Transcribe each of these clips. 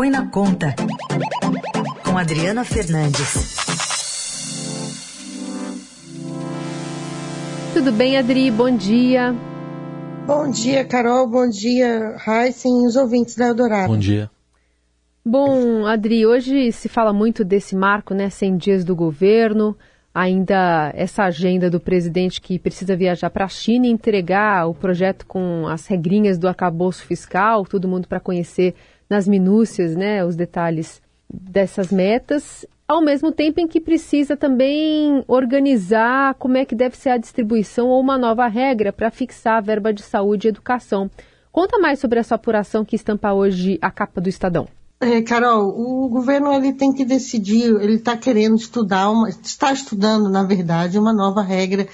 Põe na Conta, com Adriana Fernandes. Tudo bem, Adri? Bom dia. Bom dia, Carol. Bom dia, Heisen e os ouvintes da Eldorado. Bom dia. Bom, Adri, hoje se fala muito desse marco, né? 100 dias do governo, ainda essa agenda do presidente que precisa viajar para a China e entregar o projeto com as regrinhas do arcabouço fiscal, todo mundo para conhecer nas minúcias, né, os detalhes dessas metas ao mesmo tempo em que precisa também organizar como é que deve ser a distribuição ou uma nova regra para fixar a verba de saúde e educação. Conta mais sobre essa apuração que estampa hoje a capa do Estadão. É, Carol, o governo ele tem que decidir, ele está querendo estudar, uma, está estudando, na verdade, uma nova regra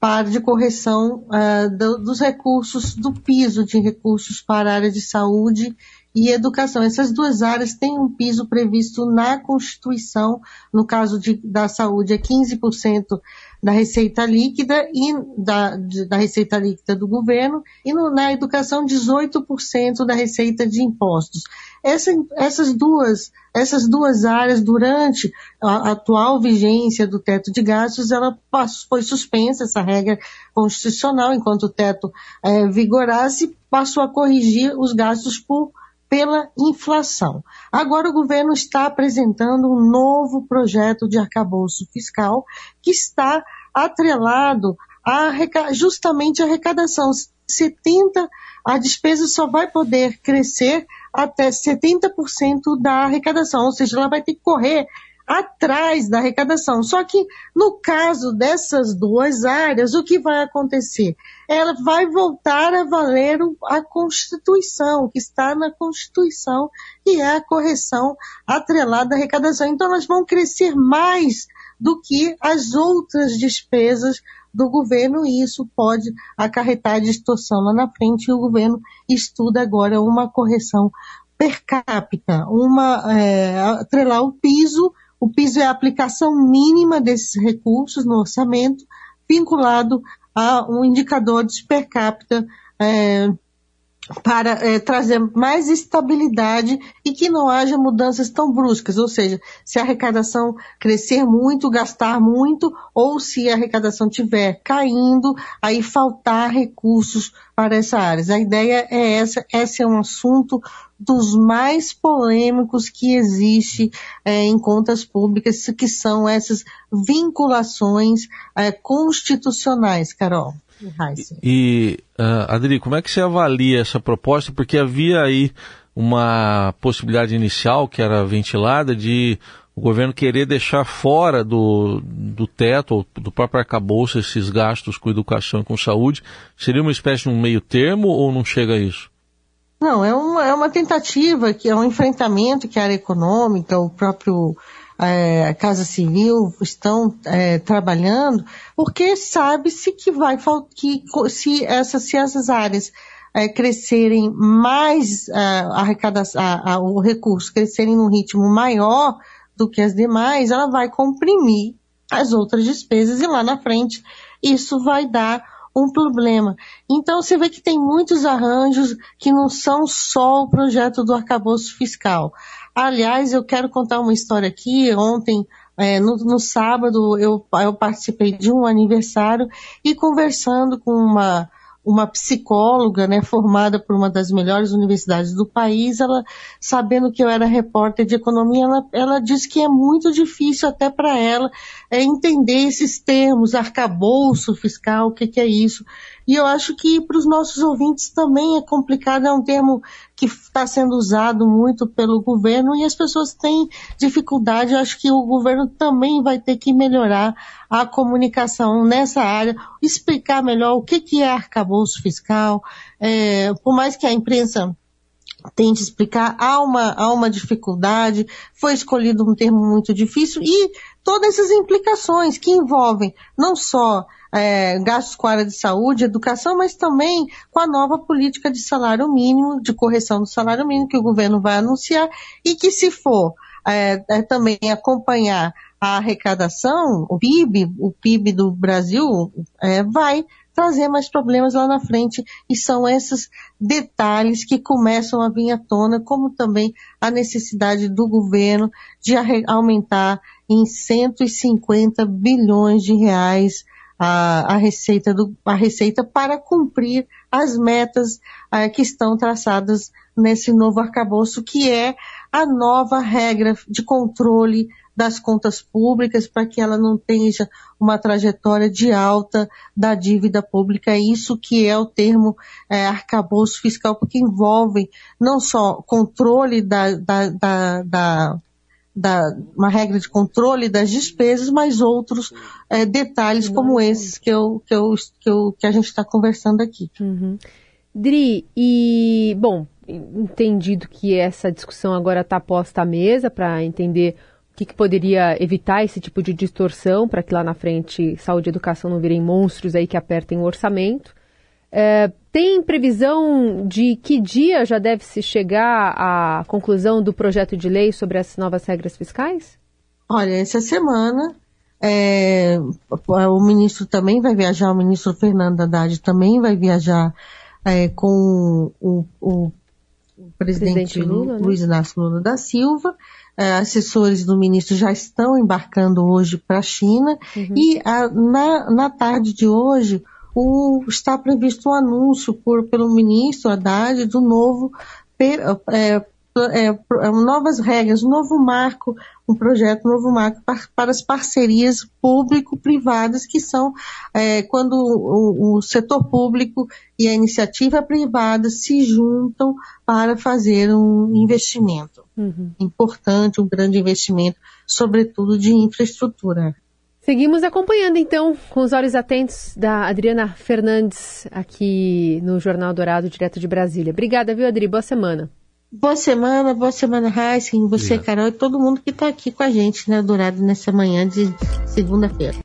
para de correção uh, do, dos recursos, do piso de recursos para a área de saúde e educação. Essas duas áreas têm um piso previsto na Constituição, no caso de, da saúde é 15% da receita líquida e da, da receita líquida do governo, e no, na educação 18% da receita de impostos. Essa, essas, duas, essas duas áreas, durante a atual vigência do teto de gastos, ela passou, foi suspensa, essa regra constitucional, enquanto o teto é, vigorasse, passou a corrigir os gastos por pela inflação. Agora o governo está apresentando um novo projeto de arcabouço fiscal que está atrelado a justamente a arrecadação. 70 a despesa só vai poder crescer até 70% da arrecadação, ou seja, ela vai ter que correr atrás da arrecadação. Só que no caso dessas duas áreas, o que vai acontecer? Ela vai voltar a valer a Constituição, que está na Constituição, que é a correção atrelada à arrecadação. Então elas vão crescer mais do que as outras despesas do governo e isso pode acarretar distorção lá na frente e o governo estuda agora uma correção per capita, uma é, atrelar o piso o piso é a aplicação mínima desses recursos no orçamento, vinculado a um indicador de per capita é, para é, trazer mais estabilidade e que não haja mudanças tão bruscas, ou seja, se a arrecadação crescer muito, gastar muito, ou se a arrecadação estiver caindo, aí faltar recursos para essa área. A ideia é essa, esse é um assunto dos mais polêmicos que existe é, em contas públicas, que são essas vinculações é, constitucionais, Carol. E, uh, Adri, como é que você avalia essa proposta? Porque havia aí uma possibilidade inicial que era ventilada de o governo querer deixar fora do, do teto ou do próprio arcabouço esses gastos com educação e com saúde. Seria uma espécie de um meio termo ou não chega a isso? Não, é uma, é uma tentativa, que é um enfrentamento que a área econômica, o próprio é, a Casa Civil estão é, trabalhando, porque sabe-se que vai que se essas, se essas áreas é, crescerem mais é, arrecadação, a, a, o recurso crescerem num ritmo maior do que as demais, ela vai comprimir as outras despesas e lá na frente isso vai dar um problema. Então você vê que tem muitos arranjos que não são só o projeto do arcabouço fiscal. Aliás, eu quero contar uma história aqui. Ontem, é, no, no, sábado, eu, eu participei de um aniversário e conversando com uma uma psicóloga, né, formada por uma das melhores universidades do país, ela, sabendo que eu era repórter de economia, ela, ela disse que é muito difícil até para ela é, entender esses termos, arcabouço fiscal, o que, que é isso. E eu acho que para os nossos ouvintes também é complicado, é um termo que está sendo usado muito pelo governo e as pessoas têm dificuldade. Eu acho que o governo também vai ter que melhorar a comunicação nessa área, explicar melhor o que, que é arcabouço fiscal. É, por mais que a imprensa tente explicar, há uma, há uma dificuldade, foi escolhido um termo muito difícil e todas essas implicações que envolvem não só é, gastos com a área de saúde, educação, mas também com a nova política de salário mínimo, de correção do salário mínimo que o governo vai anunciar e que se for é, é, também acompanhar a arrecadação, o PIB, o PIB do Brasil, é, vai trazer mais problemas lá na frente. E são esses detalhes que começam a vir à tona, como também a necessidade do governo de aumentar em 150 bilhões de reais a, a, receita, do, a receita para cumprir as metas uh, que estão traçadas nesse novo arcabouço, que é a nova regra de controle das contas públicas para que ela não tenha uma trajetória de alta da dívida pública. É isso que é o termo é, arcabouço fiscal, porque envolve não só controle da, da, da, da da, uma regra de controle das despesas, mas outros é, detalhes como esses que, eu, que, eu, que, eu, que a gente está conversando aqui. Uhum. Dri, e, bom, entendido que essa discussão agora está posta à mesa para entender o que, que, poderia evitar esse tipo de distorção para que lá na frente saúde e educação não virem monstros aí que apertem o orçamento. É, tem previsão de que dia já deve se chegar à conclusão do projeto de lei sobre as novas regras fiscais? Olha, essa semana é, o ministro também vai viajar, o ministro Fernando Haddad também vai viajar é, com o, o presidente, presidente Lula, né? Luiz né? Inácio Lula da Silva é, assessores do ministro já estão embarcando hoje para a China uhum. e a, na, na tarde de hoje o, está previsto um anúncio por, pelo ministro Haddad do novo é, é, é, novas regras, um novo marco, um projeto, um novo marco para, para as parcerias público-privadas, que são é, quando o, o, setor público e a iniciativa privada se juntam para fazer um investimento uhum. importante, um grande investimento, sobretudo de infraestrutura. Seguimos acompanhando então com os olhos atentos da Adriana Fernandes aqui no Jornal Dourado, direto de Brasília. Obrigada, viu, Adri? Boa semana. Boa semana, boa semana, Heisen, você, Obrigado. Carol, e todo mundo que está aqui com a gente, né, Dourado, nessa manhã de segunda-feira.